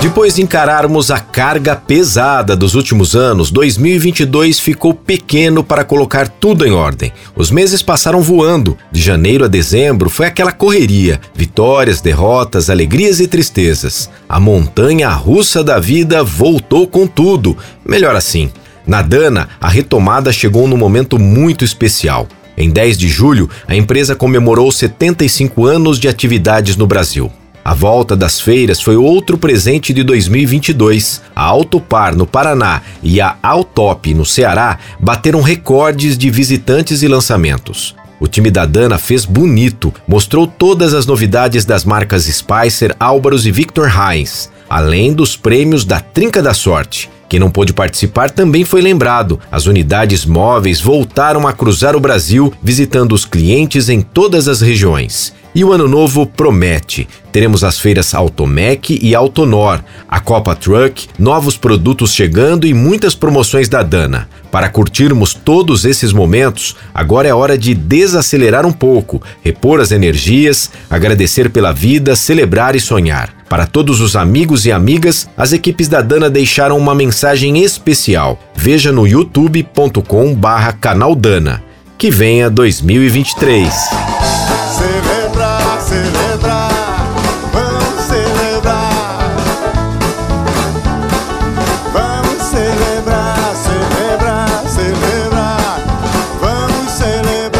Depois de encararmos a carga pesada dos últimos anos, 2022 ficou pequeno para colocar tudo em ordem. Os meses passaram voando. De janeiro a dezembro foi aquela correria: vitórias, derrotas, alegrias e tristezas. A montanha russa da vida voltou com tudo. Melhor assim. Na Dana, a retomada chegou num momento muito especial. Em 10 de julho, a empresa comemorou 75 anos de atividades no Brasil. A volta das feiras foi outro presente de 2022. A Autopar no Paraná e a Autop no Ceará bateram recordes de visitantes e lançamentos. O time da Dana fez bonito, mostrou todas as novidades das marcas Spicer, Álvaros e Victor Heinz, além dos prêmios da Trinca da Sorte. Quem não pôde participar também foi lembrado. As unidades móveis voltaram a cruzar o Brasil, visitando os clientes em todas as regiões. E o ano novo promete. Teremos as feiras Automec e Autonor, a Copa Truck, novos produtos chegando e muitas promoções da Dana. Para curtirmos todos esses momentos, agora é hora de desacelerar um pouco, repor as energias, agradecer pela vida, celebrar e sonhar. Para todos os amigos e amigas, as equipes da Dana deixaram uma mensagem especial. Veja no youtube.com/barra canal Dana. Que venha 2023.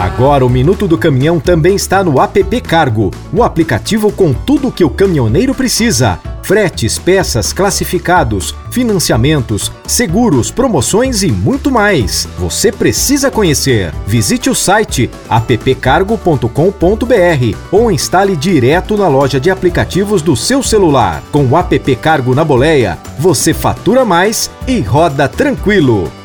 Agora o Minuto do Caminhão também está no app Cargo, o aplicativo com tudo o que o caminhoneiro precisa. Fretes, peças, classificados, financiamentos, seguros, promoções e muito mais. Você precisa conhecer. Visite o site appcargo.com.br ou instale direto na loja de aplicativos do seu celular. Com o app Cargo na boleia, você fatura mais e roda tranquilo.